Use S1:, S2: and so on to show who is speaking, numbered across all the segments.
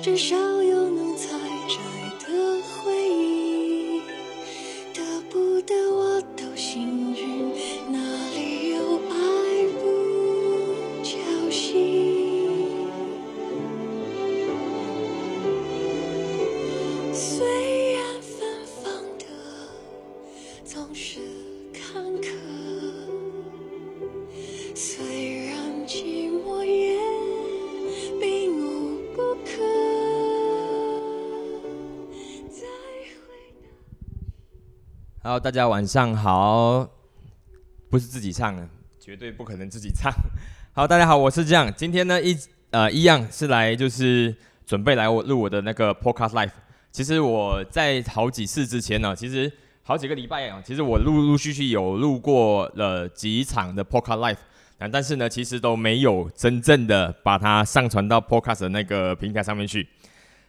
S1: 至少
S2: Hello，大家晚上好，不是自己唱的，绝对不可能自己唱。好，大家好，我是这样，今天呢一呃一样是来就是准备来我录我的那个 Podcast Live。其实我在好几次之前呢，其实好几个礼拜啊，其实我陆陆续续有录过了几场的 Podcast Live，啊，但是呢，其实都没有真正的把它上传到 Podcast 的那个平台上面去。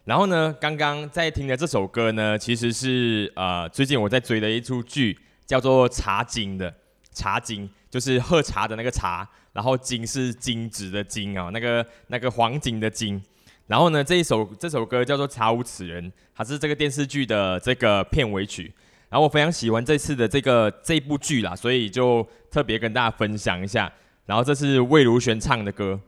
S2: 然后呢，刚刚在听的这首歌呢，其实是呃最近我在追的一出剧，叫做《茶经》的《茶经》，就是喝茶的那个茶，然后金是金子的金哦，那个那个黄金的金。然后呢，这一首这首歌叫做《查无此人》，它是这个电视剧的这个片尾曲。然后我非常喜欢这次的这个这部剧啦，所以就特别跟大家分享一下。然后这是魏如萱唱的歌。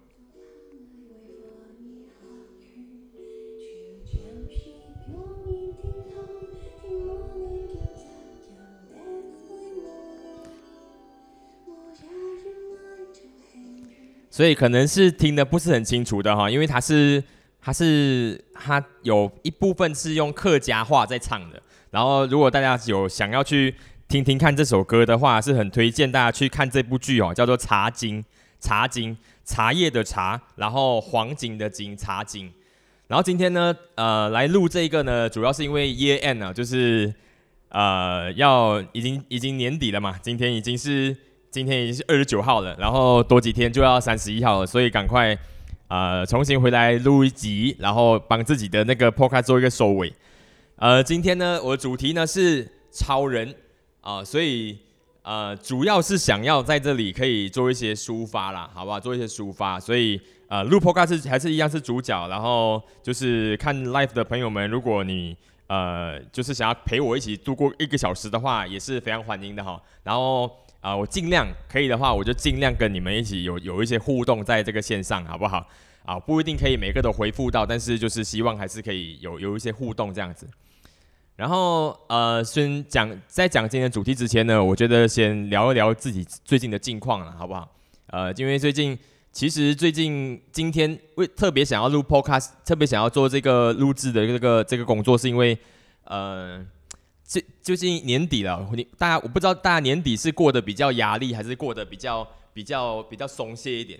S2: 所以可能是听的不是很清楚的哈，因为它是它是它有一部分是用客家话在唱的。然后如果大家有想要去听听看这首歌的话，是很推荐大家去看这部剧哦，叫做《茶经》。茶经，茶叶的茶，然后黄金的金，茶经。然后今天呢，呃，来录这个呢，主要是因为 year end 呢，就是呃要已经已经年底了嘛，今天已经是。今天已经是二十九号了，然后多几天就要三十一号了，所以赶快呃重新回来录一集，然后帮自己的那个 podcast 做一个收尾。呃，今天呢，我的主题呢是超人啊、所以呃主要是想要在这里可以做一些抒发啦，好不好？做一些抒发，所以呃录 podcast 还是一样是主角，然后就是看 live 的朋友们，如果你呃就是想要陪我一起度过一个小时的话，也是非常欢迎的哈。然后。啊、我尽量可以的话，我就尽量跟你们一起有有一些互动在这个线上，好不好？啊，不一定可以每个都回复到，但是就是希望还是可以有有一些互动这样子。然后呃，先讲在讲今天主题之前呢，我觉得先聊一聊自己最近的近况了，好不好？呃，因为最近其实最近今天为特别想要录 podcast，特别想要做这个录制的这个这个工作，是因为呃。最最近年底了，你大家我不知道大家年底是过得比较压力，还是过得比较比较比较松懈一点。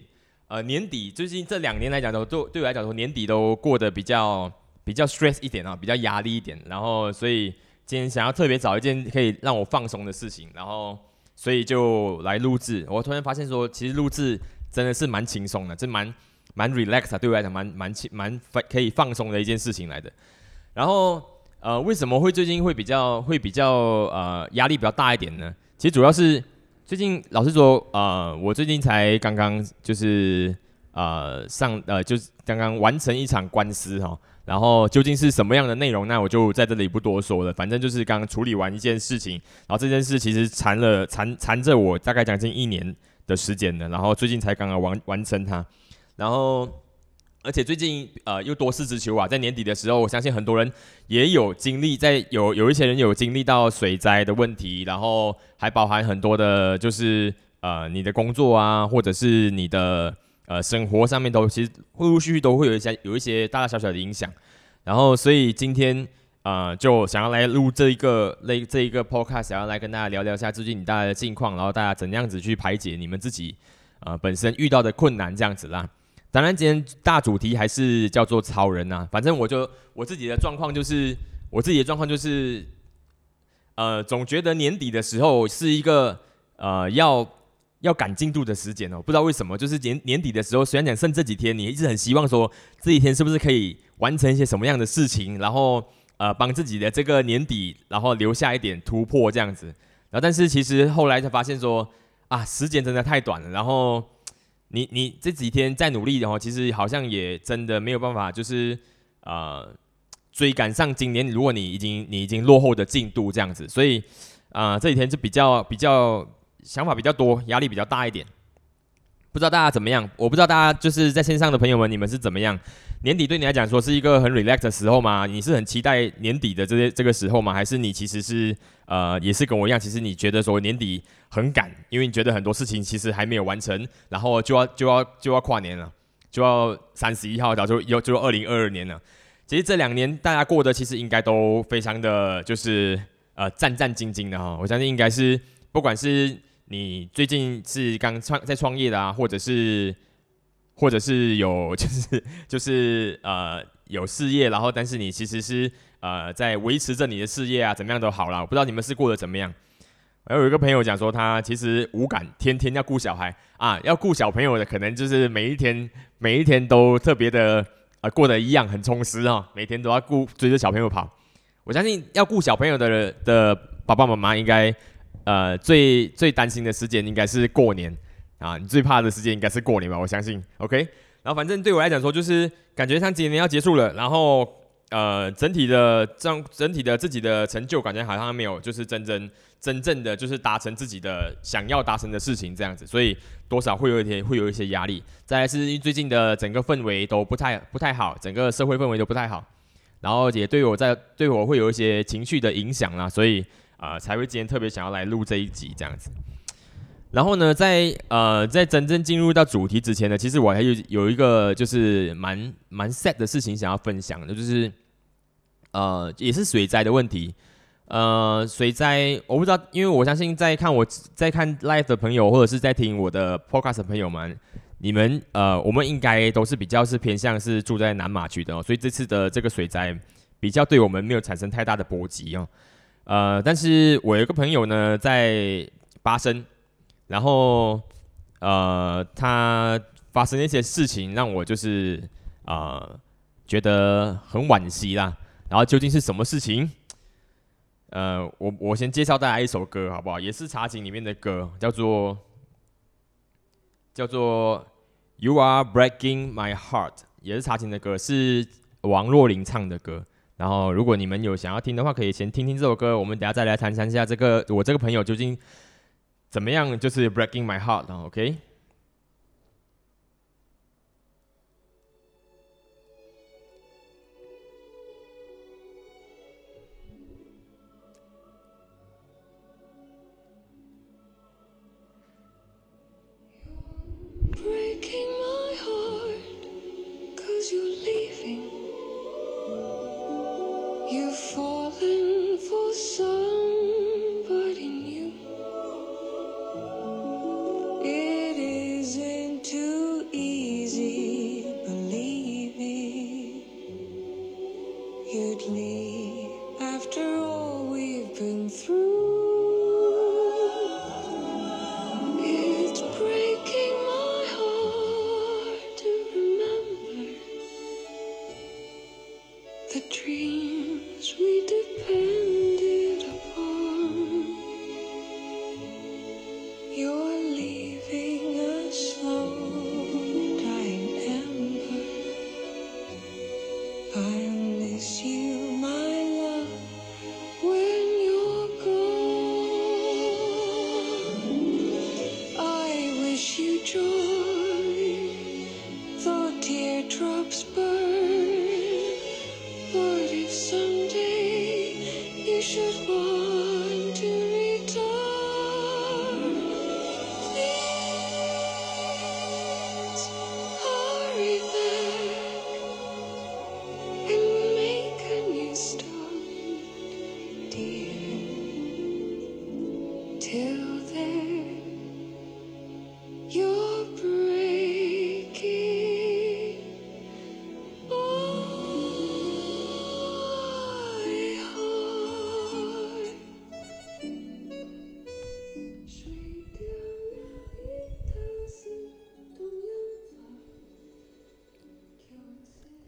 S2: 呃，年底最近这两年来讲都对对我来讲说年底都过得比较比较 stress 一点啊，比较压力一点。然后所以今天想要特别找一件可以让我放松的事情，然后所以就来录制。我突然发现说，其实录制真的是蛮轻松的，这蛮蛮 relax 啊，对我来讲蛮蛮轻蛮可以放松的一件事情来的。然后。呃，为什么会最近会比较会比较呃压力比较大一点呢？其实主要是最近老实说，呃，我最近才刚刚就是呃上呃就是刚刚完成一场官司哈，然后究竟是什么样的内容，那我就在这里不多说了。反正就是刚刚处理完一件事情，然后这件事其实缠了缠缠着我大概将近一年的时间了，然后最近才刚刚完完成它，然后。而且最近呃又多事之秋啊，在年底的时候，我相信很多人也有经历，在有有一些人有经历到水灾的问题，然后还包含很多的，就是呃你的工作啊，或者是你的呃生活上面都其实陆陆续续都会有一些有一些大大小小的影响。然后所以今天呃就想要来录这一个类这一个 podcast，想要来跟大家聊聊一下最近你大家的近况，然后大家怎样子去排解你们自己呃本身遇到的困难这样子啦。当然，今天大主题还是叫做超人呐、反正我就我自己的状况就是，我自己的状况就是，呃，总觉得年底的时候是一个呃要要赶进度的时间哦。不知道为什么，就是年年底的时候，虽然讲剩这几天，你一直很希望说这几天是不是可以完成一些什么样的事情，然后呃帮自己的这个年底，然后留下一点突破这样子。然后但是其实后来才发现说啊，时间真的太短了。然后你你这几天再努力的话，其实好像也真的没有办法，就是呃。追赶上今年，如果你已经你已经落后的进度这样子，所以啊这几天就比较比较想法比较多，压力比较大一点。不知道大家怎么样？我不知道大家就是在线上的朋友们，你们是怎么样？年底对你来讲说是一个很 relax 的时候吗？你是很期待年底的这些这个时候吗？还是你其实是呃也是跟我一样，其实你觉得说年底很赶，因为你觉得很多事情其实还没有完成，然后就要就要就要跨年了，就要三十一号，早就要就二零二二年了。其实这两年大家过的其实应该都非常的就是呃战战兢兢的哈，我相信应该是不管是你最近是刚创在创业的啊，或者是或者是有 就是就是呃有事业，然后但是你其实是呃在维持着你的事业啊，怎么样都好了。我不知道你们是过得怎么样。我有一个朋友讲说，他其实无感，天天要顾小孩啊，要顾小朋友的，可能就是每一天每一天都特别的。啊，过得一样很充实啊，每天都要顾追着小朋友跑。我相信要顾小朋友的的爸爸妈妈，应该呃最最担心的时间应该是过年啊，你最怕的时间应该是过年吧？我相信。OK，然后反正对我来讲说，就是感觉像今年要结束了，然后。呃，整体的这样，整体的自己的成就感觉好像没有，就是真正真正的就是达成自己的想要达成的事情这样子，所以多少会有一些会有一些压力。再来是因为最近的整个氛围都不太不太好，整个社会氛围都不太好，然后也对我在对我会有一些情绪的影响啦，所以啊才会今天特别想要来录这一集这样子。然后呢，在呃在真正进入到主题之前呢，其实我还有有一个就是蛮蛮 sad 的事情想要分享的，就是。呃，也是水灾的问题。呃，水灾我不知道，因为我相信在看我在看 live 的朋友，或者是在听我的 podcast 的朋友们，你们呃，我们应该都是比较是偏向是住在南马区的哦，所以这次的这个水灾比较对我们没有产生太大的波及哦。呃，但是我有一个朋友呢，在巴生，然后呃，他发生一些事情，让我就是啊，觉得很惋惜啦。然后究竟是什么事情？呃，我我先介绍大家一首歌好不好？也是茶景里面的歌，叫做叫做 You Are Breaking My Heart，也是茶景的歌，是王若琳唱的歌。然后如果你们有想要听的话，可以先听听这首歌。我们等下再来谈谈一下这个我这个朋友究竟怎么样，就是 Breaking My Heart，OK？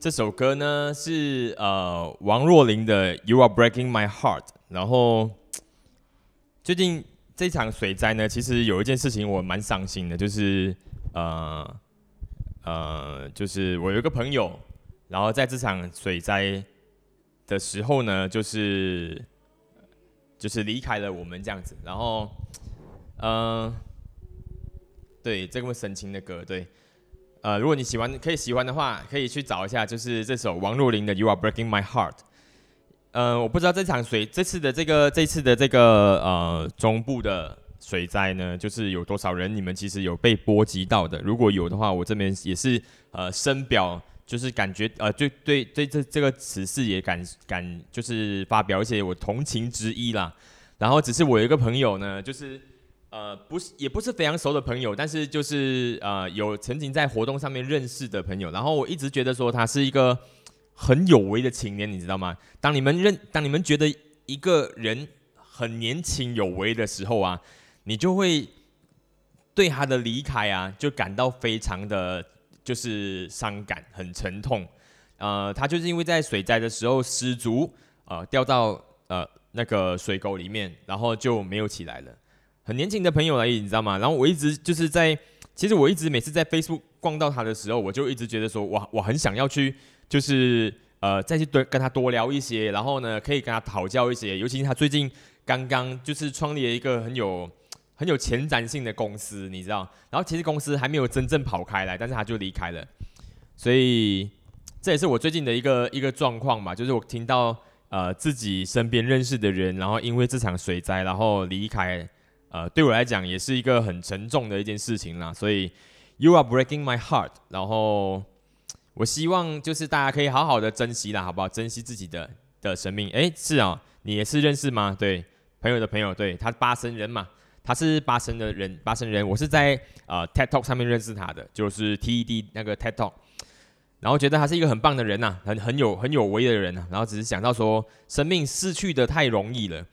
S2: 这首歌呢是呃王若琳的《You Are Breaking My Heart》。然后最近这场水灾呢，其实有一件事情我蛮伤心的，就是呃呃，就是我有一个朋友，然后在这场水灾的时候呢，就是就是离开了我们这样子。然后嗯，对，这个么深情的歌，对。呃，如果你喜欢，可以喜欢的话，可以去找一下，就是这首王若琳的《You Are Breaking My Heart》。呃，我不知道这场水，这次的这个这次的这个呃中部的水灾呢，就是有多少人，你们其实有被波及到的？如果有的话，我这边也是呃深表，就是感觉呃对对对这这个此事也感感就是发表一些我同情之意啦。然后只是我有一个朋友呢，就是。呃，不是，也不是非常熟的朋友，但是就是呃，有曾经在活动上面认识的朋友。然后我一直觉得说他是一个很有为的青年，你知道吗？当你们认，当你们觉得一个人很年轻有为的时候啊，你就会对他的离开啊，就感到非常的就是伤感，很沉痛。呃，他就是因为在水灾的时候失足，呃，掉到呃那个水沟里面，然后就没有起来了。很年轻的朋友而已，你知道吗？然后我一直就是在，其实我一直每次在 Facebook 逛到他的时候，我就一直觉得说，我我很想要去，就是呃再去多跟他多聊一些，然后呢可以跟他讨教一些。尤其是他最近刚刚就是创立了一个很有很有前瞻性的公司，你知道？然后其实公司还没有真正跑开来，但是他就离开了。所以这也是我最近的一个一个状况吧，就是我听到呃自己身边认识的人，然后因为这场水灾然后离开。呃，对我来讲也是一个很沉重的一件事情啦，所以 You are breaking my heart。然后我希望就是大家可以好好的珍惜啦，好不好？珍惜自己的的生命。哎，是啊，你也是认识吗？对，朋友的朋友，对他八神人嘛，他是八神的人，八神人。我是在呃 TED Talk 上面认识他的，就是 TED 那个 TED Talk。然后觉得他是一个很棒的人呐，很很有很有为的人呐。然后只是想到说，生命逝去的太容易了。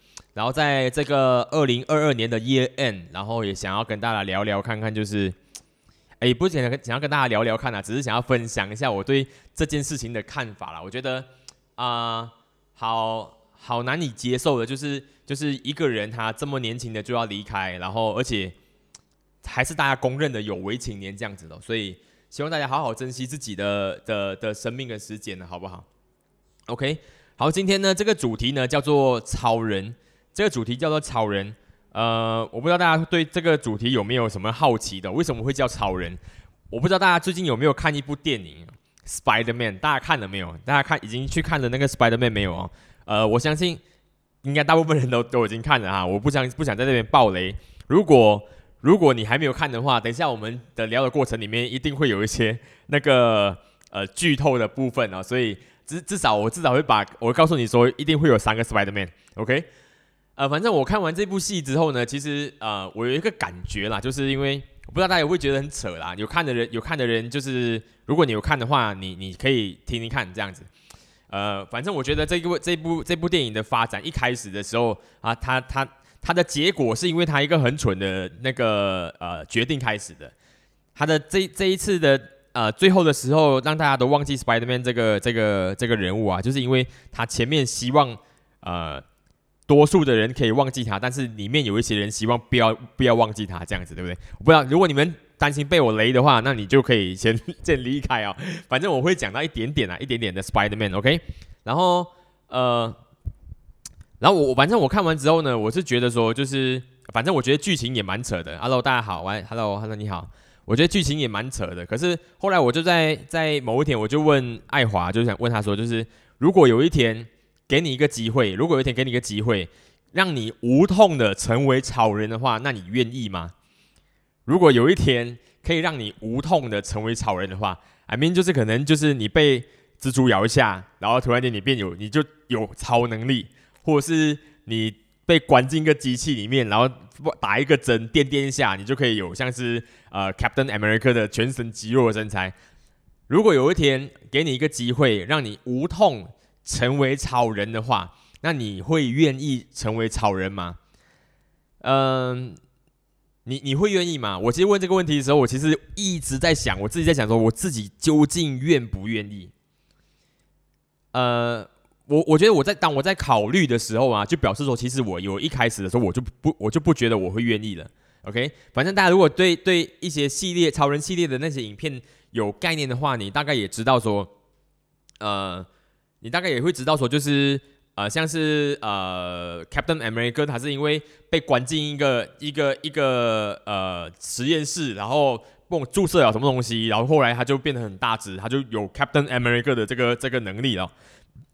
S2: 然后在这个二零二二年的 Year End，然后也想要跟大家聊聊看看，就是，哎，不是想想要跟大家聊聊看啊，只是想要分享一下我对这件事情的看法啦。我觉得啊，好好难以接受的，就是就是一个人他这么年轻的就要离开，然后而且还是大家公认的有为青年这样子的，所以希望大家好好珍惜自己的的的生命跟时间呢，好不好？OK，好，今天呢这个主题呢叫做超人。这个主题叫做超人，呃，我不知道大家对这个主题有没有什么好奇的？为什么会叫超人？我不知道大家最近有没有看一部电影《Spider Man》？大家看了没有？大家看已经去看了那个《Spider Man》没有哦？呃，我相信应该大部分人都都已经看了哈。我不想不想在这边爆雷。如果如果你还没有看的话，等一下我们的聊的过程里面一定会有一些 那个呃剧透的部分啊，所以至至少我至少会把我告诉你说，一定会有三个 Spider Man，OK？呃，反正我看完这部戏之后呢，其实呃，我有一个感觉啦，就是因为我不知道大家会觉得很扯啦。有看的人，有看的人，就是如果你有看的话，你你可以听听看这样子。呃，反正我觉得这个这部这部电影的发展一开始的时候啊，他他他的结果是因为他一个很蠢的那个呃决定开始的。他的这这一次的呃最后的时候，让大家都忘记 Spider-Man 这个这个这个人物啊，就是因为他前面希望呃。多数的人可以忘记他，但是里面有一些人希望不要不要忘记他，这样子对不对？我不知道，如果你们担心被我雷的话，那你就可以先先离开啊。反正我会讲到一点点啊，一点点的 Spider-Man，OK。然后呃，然后我反正我看完之后呢，我是觉得说，就是反正我觉得剧情也蛮扯的。Hello，大家好，喂，Hello，Hello，你好。我觉得剧情也蛮扯的，可是后来我就在在某一天，我就问爱华，就想问他说，就是如果有一天。给你一个机会，如果有一天给你一个机会，让你无痛的成为超人的话，那你愿意吗？如果有一天可以让你无痛的成为超人的话，I mean 就是可能就是你被蜘蛛咬一下，然后突然间你变有你就有超能力，或者是你被关进一个机器里面，然后打一个针电电一下，你就可以有像是呃 Captain America 的全身肌肉的身材。如果有一天给你一个机会，让你无痛。成为超人的话，那你会愿意成为超人吗？嗯，你你会愿意吗？我其实问这个问题的时候，我其实一直在想，我自己在想说，我自己究竟愿不愿意？呃，我我觉得我在当我在考虑的时候啊，就表示说，其实我有一开始的时候我就不我就不觉得我会愿意了。OK，反正大家如果对对一些系列超人系列的那些影片有概念的话，你大概也知道说，呃，你大概也会知道说，就是呃，像是呃，Captain America，他是因为被关进一个一个一个呃实验室，然后帮我注射了什么东西，然后后来他就变得很大只，他就有 Captain America 的这个这个能力了。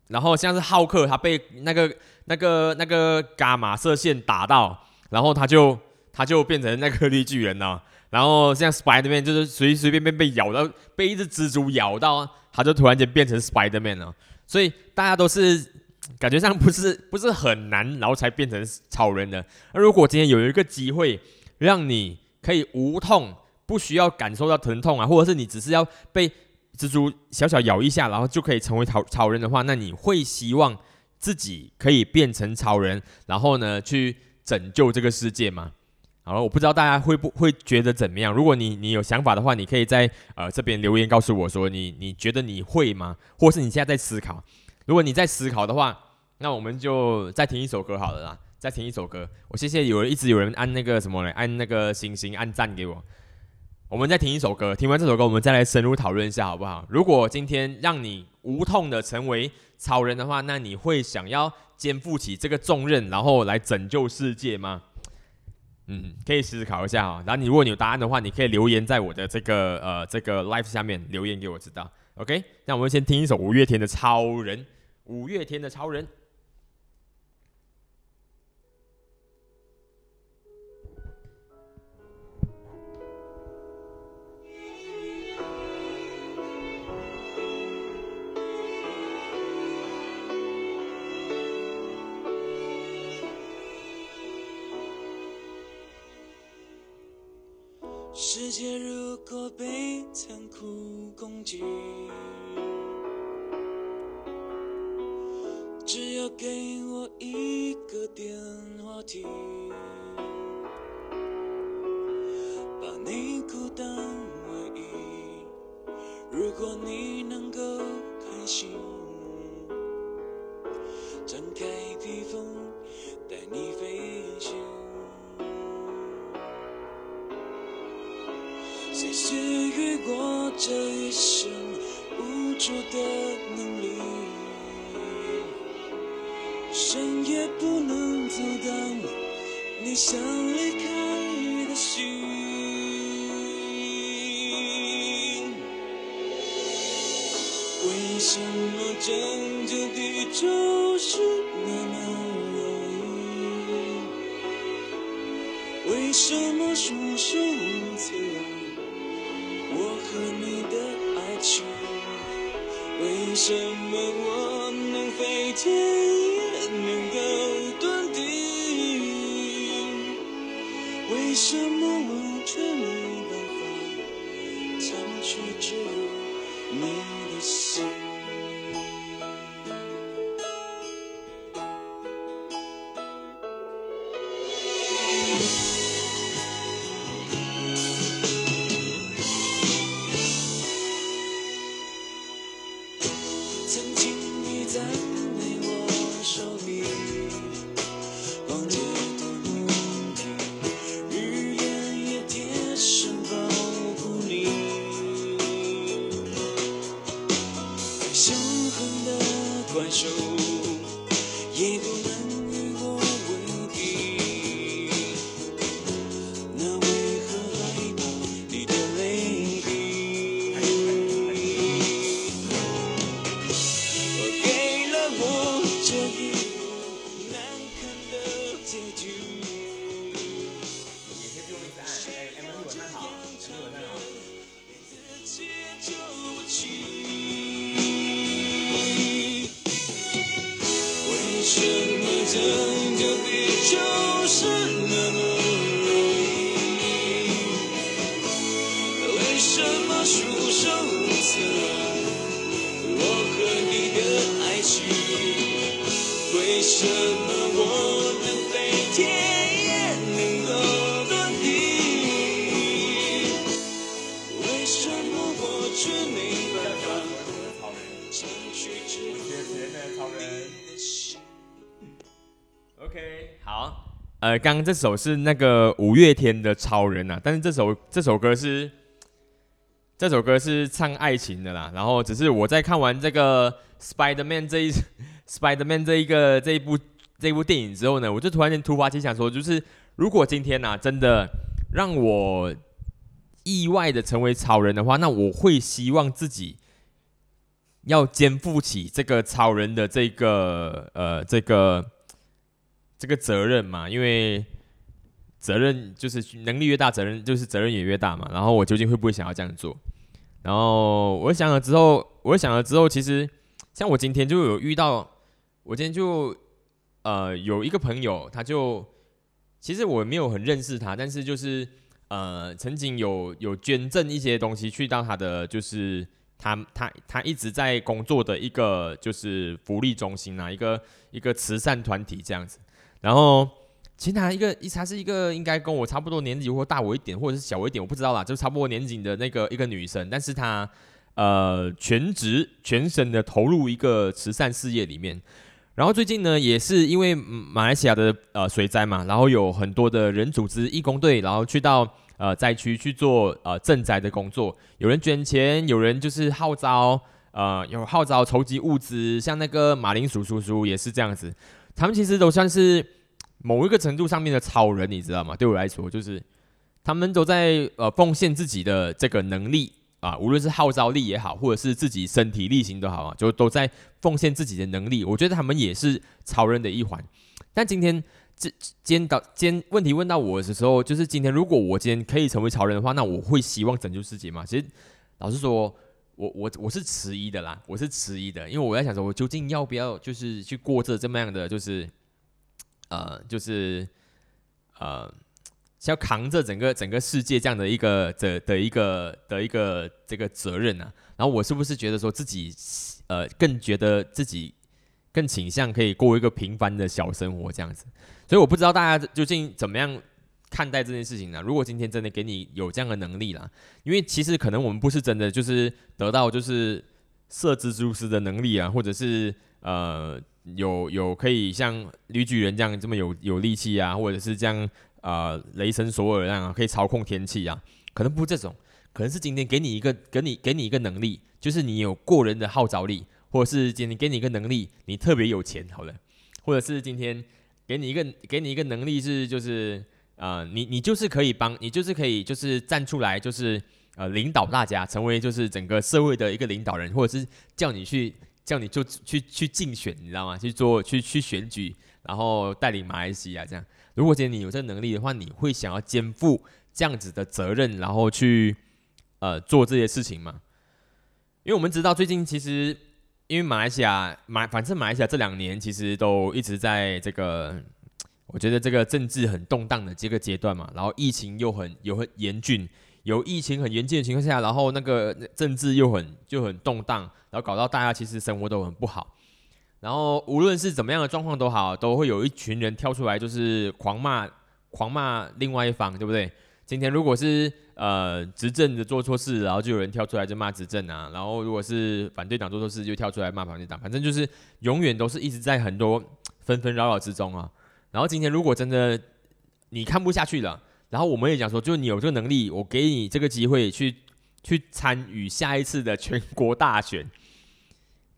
S2: 然后像是浩克，他被那个那个那个伽马射线打到，然后他就。他就变成那个绿巨人了，然后像 Spiderman 就是随随便便被咬到，被一只蜘蛛咬到，他就突然间变成 Spiderman 了。所以大家都是感觉上不是不是很难，然后才变成超人的。那如果今天有一个机会，让你可以无痛，不需要感受到疼痛啊，或者是你只是要被蜘蛛小小咬一下，然后就可以成为超超人的话，那你会希望自己可以变成超人，然后呢去拯救这个世界吗？好了，我不知道大家会不会觉得怎么样。如果你你有想法的话，你可以在呃这边留言告诉我说你你觉得你会吗？或是你现在在思考？如果你在思考的话，那我们就再听一首歌好了啦。再听一首歌，我谢谢有人一直有人按那个什么嘞，按那个星星按赞给我。我们再听一首歌，听完这首歌，我们再来深入讨论一下好不好？如果今天让你无痛的成为超人的话，那你会想要肩负起这个重任，然后来拯救世界吗？嗯，可以思考一下哈。然后你如果你有答案的话，你可以留言在我的这个呃这个 live 下面留言给我知道。OK，那我们先听一首五月天的《超人》，五月天的《超人》。
S3: 世界如果被残酷攻击，只要给我一个电话亭，把你孤单唯一。如果你束手无策？和你的爱情，为什么我能飞天也能够遁地？为什么束手无策我和你的爱情为什么我能飞天也能够为什么我却没办法？你
S2: ok 好呃刚刚这首是那个五月天的超人啊但是这首这首歌是这首歌是唱爱情的啦。然后只是我在看完这个 Spider Man 这一 Spider Man 这一个这一部这部电影之后呢，我就突然间突发奇想说，就是如果今天呐、真的让我意外的成为超人的话，那我会希望自己要肩负起这个超人的这个呃这个这个责任嘛，因为责任就是能力越大，责任就是责任也越大嘛。然后我究竟会不会想要这样做？然后我想了之后，我想了之后，其实像我今天就有遇到，我今天就呃有一个朋友，他就其实我没有很认识他，但是就是呃曾经有有捐赠一些东西去到他的就是他他他一直在工作的一个就是福利中心啊，一个一个慈善团体这样子。然后其他一个一他是一个应该跟我差不多年纪或大我一点，或者是小我一点，我不知道啦，就差不多年纪的那个一个女生，但是她呃全职全身的投入一个慈善事业里面。然后最近呢，也是因为马来西亚的呃水灾嘛，然后有很多的人组织义工队，然后去到呃灾区去做呃赈灾的工作，有人捐钱，有人就是号召呃有号召筹集物资，像那个马铃薯叔叔也是这样子，他们其实都算是某一个程度上面的超人，你知道吗？对我来说，就是他们都在呃奉献自己的这个能力啊，无论是号召力也好，或者是自己身体力行都好啊，就都在奉献自己的能力。我觉得他们也是超人的一环。但今天这今天到今天问题问到我的时候，就是今天如果我今天可以成为超人的话，那我会希望拯救世界吗？其实老实说。我我我是迟疑的啦，我是迟疑的，因为我在想说，我究竟要不要就是去过这这么样的，就是呃，就是呃，要扛着整个整个世界这样的一个的的一个的一个这个责任啊。然后我是不是觉得说自己呃更觉得自己更倾向可以过一个平凡的小生活这样子？所以我不知道大家究竟怎么样看待这件事情呢？如果今天真的给你有这样的能力啦，因为其实可能我们不是真的就是得到就是射蜘蛛丝的能力啊，或者是呃有有可以像绿巨人这样这么有有力气啊，或者是这样呃雷神索尔那样、啊、可以操控天气啊，可能不是这种，可能是今天给你一个给你给你一个能力，就是你有过人的号召力，或者是今天给你一个能力，你特别有钱，好了，或者是今天给你一个给你一个能力是就是。呃，你你就是可以帮，你就是可以就是站出来，就是呃领导大家，成为就是整个社会的一个领导人，或者是叫你去叫你就去去竞选，你知道吗？去做去去选举，然后带领马来西亚这样。如果今天你有这能力的话，你会想要肩负这样子的责任，然后去呃做这些事情吗？因为我们知道最近其实因为马来西亚马反正马来西亚这两年其实都一直在这个。我觉得这个政治很动荡的这个阶段嘛，然后疫情又很有很严峻，有疫情很严峻的情况下，然后那个政治又很就很动荡，然后搞到大家其实生活都很不好。然后无论是怎么样的状况都好，都会有一群人跳出来，就是狂骂狂骂另外一方，对不对？今天如果是呃执政的做错事，然后就有人跳出来就骂执政啊，然后如果是反对党做错事，就跳出来骂反对党，反正就是永远都是一直在很多纷纷扰扰之中啊。然后今天如果真的你看不下去了，然后我们也讲说，就你有这个能力，我给你这个机会去去参与下一次的全国大选，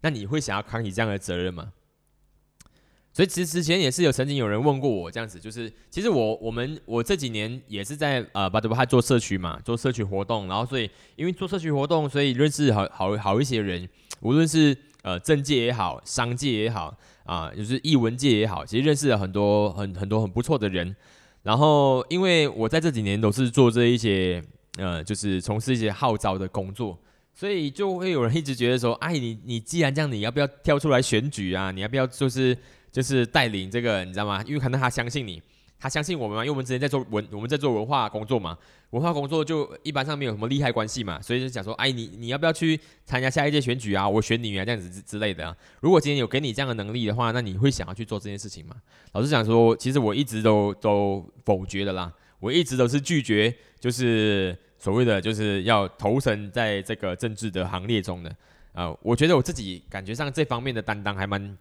S2: 那你会想要扛起这样的责任吗？所以其实之前也是有曾经有人问过我这样子，就是其实我我们我这几年也是在呃巴德巴做社区嘛，做社区活动，然后所以因为做社区活动，所以认识好好好一些人，无论是呃政界也好，商界也好。啊，就是艺文界也好，其实认识了很多很很多很不错的人。然后，因为我在这几年都是做这一些，呃，就是从事一些号召的工作，所以就会有人一直觉得说，哎，你你既然这样，你要不要跳出来选举啊？你要不要就是就是带领这个，你知道吗？因为可能他相信你。他相信我们？因为我们之前在做文，我们在做文化工作嘛。文化工作就一般上没有什么利害关系嘛，所以就讲说，哎，你你要不要去参加下一届选举啊？我选你啊，这样子之之类的啊。如果今天有给你这样的能力的话，那你会想要去做这件事情吗？老实讲说，其实我一直都都否决的啦，我一直都是拒绝，就是所谓的就是要投身在这个政治的行列中的。啊，我觉得我自己感觉上这方面的担当还蛮。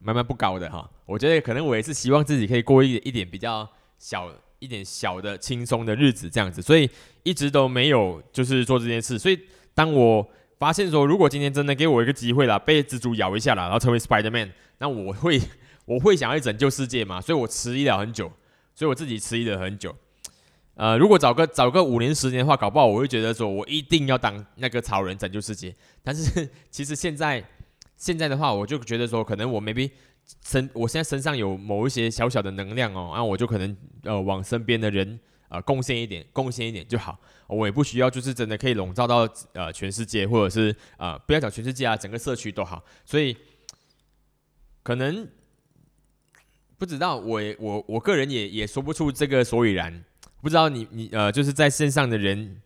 S2: 蛮蛮不高的哈。我觉得可能我也是希望自己可以过一一点比较小一点小的轻松的日子这样子，所以一直都没有就是做这件事。所以当我发现说，如果今天真的给我一个机会了，被蜘蛛咬一下了，然后成为 Spider Man，那我会我会想要拯救世界嘛？所以我迟疑了很久，所以我自己迟疑了很久。呃，如果找个找个五年十年的话，搞不好我会觉得说我一定要当那个超人拯救世界。但是 其实现在现在的话，我就觉得说，可能我 maybe 身我现在身上有某一些小小的能量哦，然后我就可能呃往身边的人呃贡献一点，贡献一点就好。我也不需要就是真的可以笼罩到呃全世界，或者是呃不要讲全世界啊，整个社区都好。所以可能不知道我我我个人也也说不出这个所以然。不知道你你呃就是在线上的人，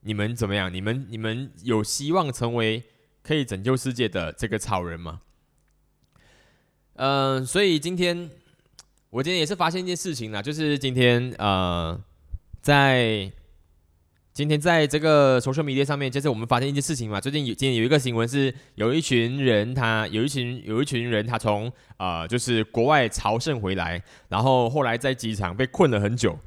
S2: 你们怎么样？你们你们有希望成为可以拯救世界的这个草人吗？嗯，所以今天我今天也是发现一件事情啦，就是今天呃在今天在这个 social media 上面，就是我们发现一件事情嘛。最近有今天有一个新闻是，有一群人他有一群有一群人他从呃就是国外朝圣回来，然后后来在机场被困了很久。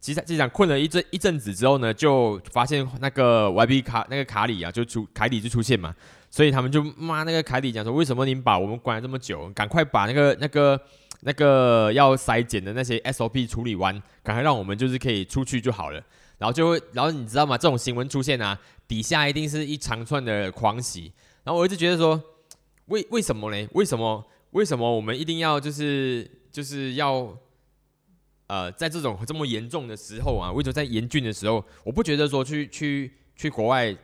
S2: 机场机场困了一阵一阵子之后呢，就发现那个 YB 卡那个卡里啊，就出凯里就出现嘛，所以他们就骂那个凯里讲说，为什么你把我们关了这么久？赶快把那个那个那个要筛检的那些 SOP 处理完，赶快让我们就是可以出去就好了。然后就会，然后你知道吗？这种新闻出现啊，底下一定是一长串的狂喜。然后我一直觉得说，为为什么呢？为什么为什么我们一定要就是就是要？呃，在这种这么严重的时候啊，为什么在严峻的时候，我不觉得说去去去国外，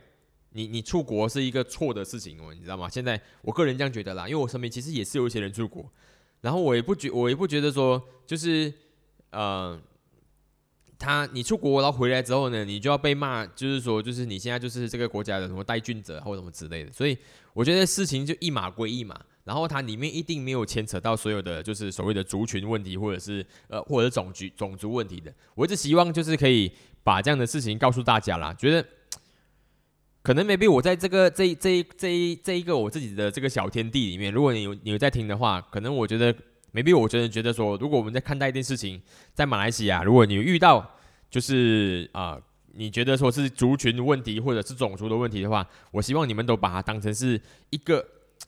S2: 你你出国是一个错的事情哦，你知道吗？现在我个人这样觉得啦，因为我身边其实也是有一些人出国，然后我也不觉我也不觉得说就是呃，他你出国然后回来之后呢，你就要被骂，就是说就是你现在就是这个国家的什么带菌者或什么之类的，所以我觉得事情就一码归一码。然后它里面一定没有牵扯到所有的就是所谓的族群问题，或者是呃或者种族种族问题的。我一直希望就是可以把这样的事情告诉大家啦。觉得可能 maybe 我在这个这这这这一个我自己的这个小天地里面，如果你有你有在听的话，可能我觉得 maybe 我真的觉得说，如果我们在看待一件事情，在马来西亚，如果你遇到就是啊，你觉得说是族群问题或者是种族的问题的话，我希望你们都把它当成是一个。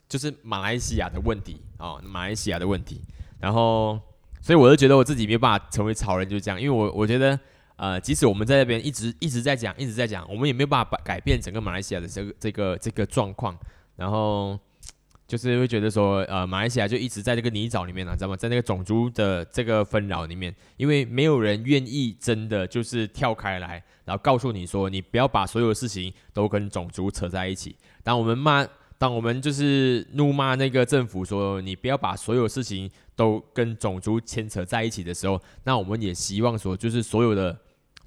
S2: 就是马来西亚的问题哦，马来西亚的问题。然后，所以我就觉得我自己没有办法成为潮人，就是这样。因为我我觉得，呃，即使我们在那边一直一直在讲，一直在讲，我们也没有办法把改变整个马来西亚的这个这个这个状况。然后，就是会觉得说，呃，马来西亚就一直在这个泥沼里面了，知道吗？在那个种族的这个纷扰里面，因为没有人愿意真的就是跳开来，然后告诉你说，你不要把所有事情都跟种族扯在一起。当我们骂。当我们就是怒骂那个政府说你不要把所有事情都跟种族牵扯在一起的时候，那我们也希望说，就是所有的，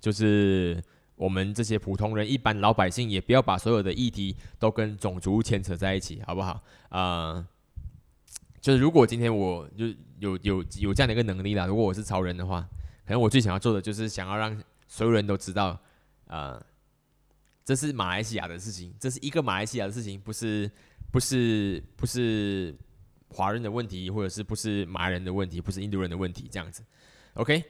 S2: 就是我们这些普通人、一般老百姓，也不要把所有的议题都跟种族牵扯在一起，好不好？啊，就是如果今天我就有有有这样的一个能力啦，如果我是超人的话，可能我最想要做的就是想要让所有人都知道，啊。这是马来西亚的事情，这是一个马来西亚的事情，不是不是不是华人的问题，或者是不是马人的问题，不是印度人的问题，这样子。OK，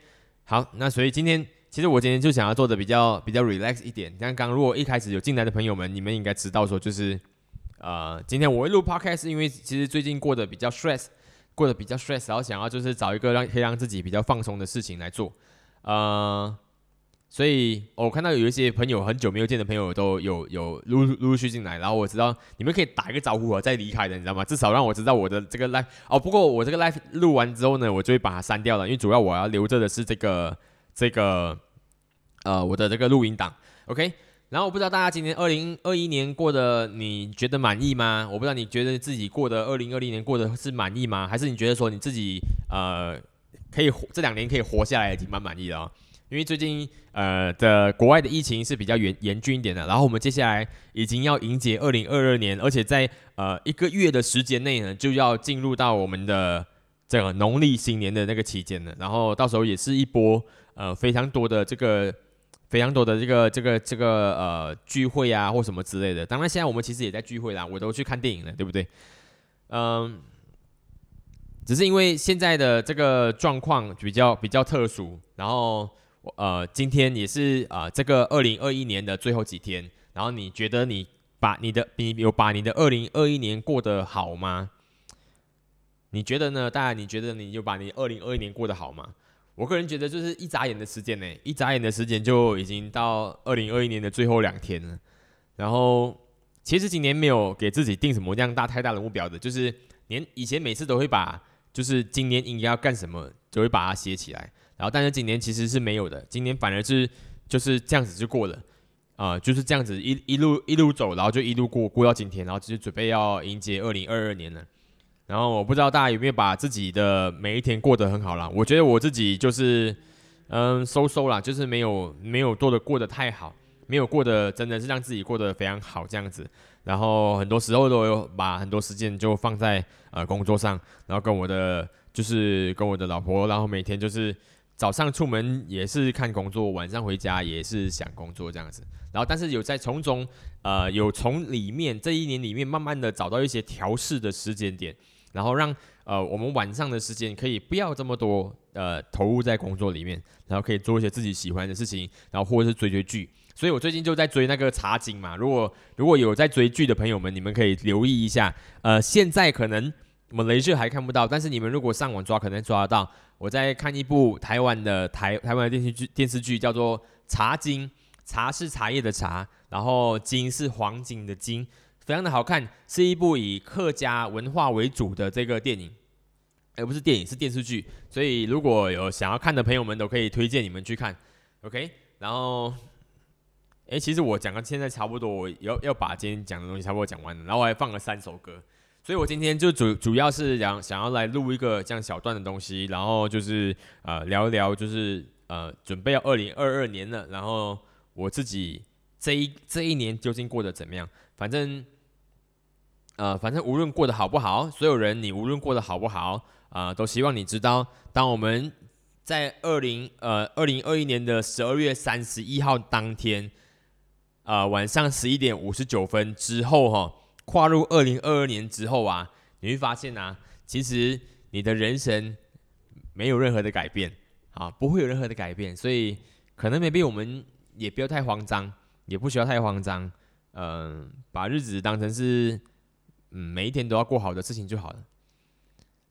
S2: 好，那所以今天其实我今天就想要做的比较比较 relax 一点。刚刚如果一开始有进来的朋友们，你们应该知道说，就是呃，今天我会录 podcast，因为其实最近过得比较 stress，过得比较 stress，然后想要就是找一个让可以让自己比较放松的事情来做，呃。所以，我看到有一些朋友很久没有见的朋友都有有陆陆陆续进来，然后我知道你们可以打一个招呼啊，再离开的，你知道吗？至少让我知道我的这个 live 哦。不过我这个 live 录完之后呢，我就会把它删掉了，因为主要我要留着的是这个这个呃我的这个录音档。OK，然后我不知道大家今年二零二一年过得你觉得满意吗？我不知道你觉得自己过的二零二零年过得是满意吗？还是你觉得说你自己呃可以这两年可以活下来已经蛮满意了？因为最近呃的国外的疫情是比较严严峻一点的，然后我们接下来已经要迎接二零二二年，而且在呃一个月的时间内呢，就要进入到我们的这个农历新年的那个期间了，然后到时候也是一波呃非常多的这个非常多的这个这个这个呃聚会啊或什么之类的。当然现在我们其实也在聚会啦，我都去看电影了，对不对？嗯。只是因为现在的这个状况比较比较特殊，然后呃，今天也是啊、这个二零二一年的最后几天，然后你觉得你把你的你有把你的二零二一年过得好吗？你觉得呢？当然，你觉得你有把你二零二一年过得好吗？我个人觉得就是一眨眼的时间呢，一眨眼的时间就已经到二零二一年的最后两天了。然后其实今年没有给自己定什么这样大太大的目标的，就是年以前每次都会把就是今年应该要干什么，就会把它写起来。然后但是今年其实是没有的，今年反而是就是这样子就过了，啊、就是这样子一一路一路走，然后就一路过过到今天，然后就是准备要迎接二零二二年了。然后我不知道大家有没有把自己的每一天过得很好啦。我觉得我自己就是，嗯，收收啦，就是没有没有做的过得太好，没有过得真的是让自己过得非常好这样子。然后很多时候都有把很多时间就放在呃工作上，然后跟我的就是跟我的老婆，然后每天就是早上出门也是看工作，晚上回家也是想工作这样子。然后但是有在从中呃有从里面这一年里面慢慢的找到一些调试的时间点。然后让呃我们晚上的时间可以不要这么多呃投入在工作里面，然后可以做一些自己喜欢的事情，然后或者是追追剧。所以我最近就在追那个茶经嘛。如果如果有在追剧的朋友们，你们可以留意一下。呃，现在可能马来西亚还看不到，但是你们如果上网抓，可能抓得到。我在看一部台湾的台台湾的电视剧，电视剧叫做《茶经》，茶是茶叶的茶，然后金是黄金的金。非常的好看，是一部以客家文化为主的这个电影，而不是电影，是电视剧。所以如果有想要看的朋友们，都可以推荐你们去看。OK，然后，诶，其实我讲到现在差不多，我要要把今天讲的东西差不多讲完了，然后我还放了三首歌，所以我今天就主主要是想想要来录一个这样小段的东西，然后就是呃聊一聊，就是呃准备要二零二二年了，然后我自己这一这一年究竟过得怎么样？反正。呃，反正无论过得好不好，所有人你无论过得好不好，啊、都希望你知道，当我们在二零呃二零二一年的十二月三十一号当天，呃晚上十一点五十九分之后哈，跨入二零二二年之后啊，你会发现啊，其实你的人生没有任何的改变啊，不会有任何的改变，所以可能 maybe 我们也不要太慌张，也不需要太慌张，嗯、把日子当成是。嗯，每一天都要过好的事情就好了。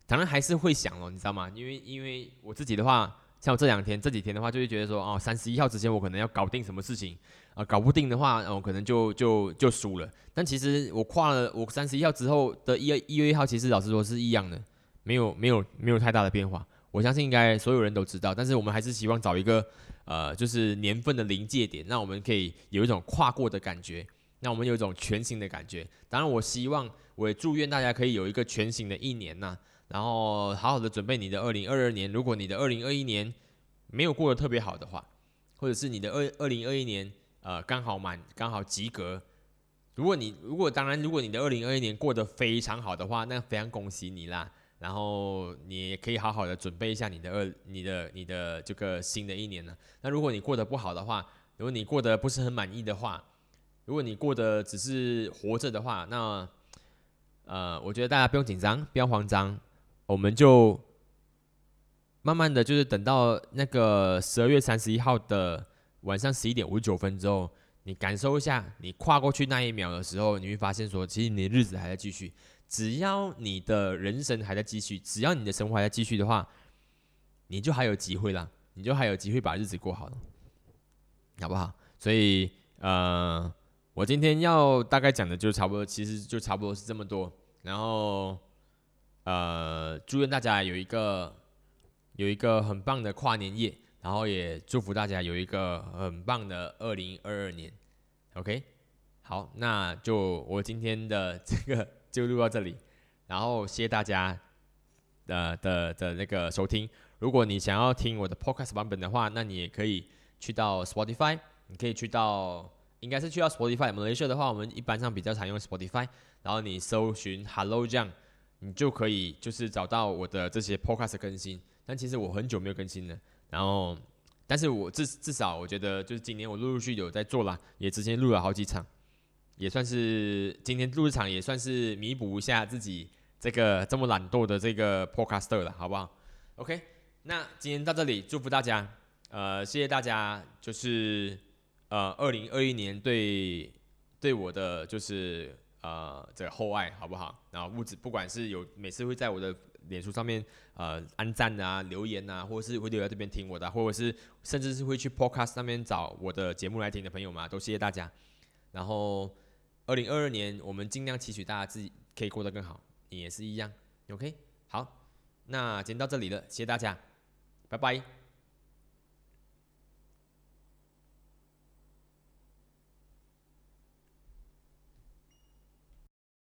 S2: 当然还是会想咯，你知道吗？因为因为我自己的话，像我这两天这几天的话，就会觉得说，哦，三十一号之前我可能要搞定什么事情，啊、搞不定的话，我、可能就就就输了。但其实我跨了我三十一号之后的一月一月一号，其实老实说是一样的，没有没有没有太大的变化。我相信应该所有人都知道，但是我们还是希望找一个呃，就是年份的临界点，让我们可以有一种跨过的感觉，让我们有一种全新的感觉。当然，我希望。我也祝愿大家可以有一个全新的一年呐、然后好好的准备你的二零二二年。如果你的二零二一年没有过得特别好的话，或者是你的二二零二一年呃刚好满刚好及格，如果你如果当然如果你的二零二一年过得非常好的话，那非常恭喜你啦。然后你也可以好好的准备一下你的二你的你的这个新的一年呢。那如果你过得不好的话，如果你过得不是很满意的话，如果你过得只是活着的话，那呃，我觉得大家不用紧张，不要慌张，我们就慢慢的就是等到那个十二月三十一号的晚上十一点五十九分之后，你感受一下，你跨过去那一秒的时候，你会发现说，其实你的日子还在继续，只要你的人生还在继续，只要你的生活还在继续的话，你就还有机会啦，你就还有机会把日子过好，好不好？所以呃。我今天要大概讲的就差不多，其实就差不多是这么多。然后，呃，祝愿大家有一个有一个很棒的跨年夜，然后也祝福大家有一个很棒的二零二二年。OK，好，那就我今天的这个就录到这里，然后谢谢大家的的的那个收听。如果你想要听我的 Podcast 版本的话，那你也可以去到 Spotify，你可以去到。应该是去到 Spotify。马来西亚的话，我们一般上比较常用 Spotify，然后你搜寻 Hello 这样，你就可以就是找到我的这些 Podcast 更新。但其实我很久没有更新了，然后，但是我至至少我觉得就是今年我陆陆续续有在做啦，也之前录了好几场，也算是今天录一场也算是弥补一下自己这个这么懒惰的这个 podcaster 了，好不好？OK，那今天到这里，祝福大家，呃，谢谢大家，就是呃，二零二一年对对我的就是呃这厚爱，好不好？然后物质不管是有每次会在我的脸书上面呃按赞啊、留言啊，或者是会留在这边听我的，或者是甚至是会去 podcast 上面找我的节目来听的朋友嘛，都谢谢大家。然后二零二二年，我们尽量期许大家自己可以过得更好。你也是一样，OK，好，那今天到这里了，谢谢大家，拜拜。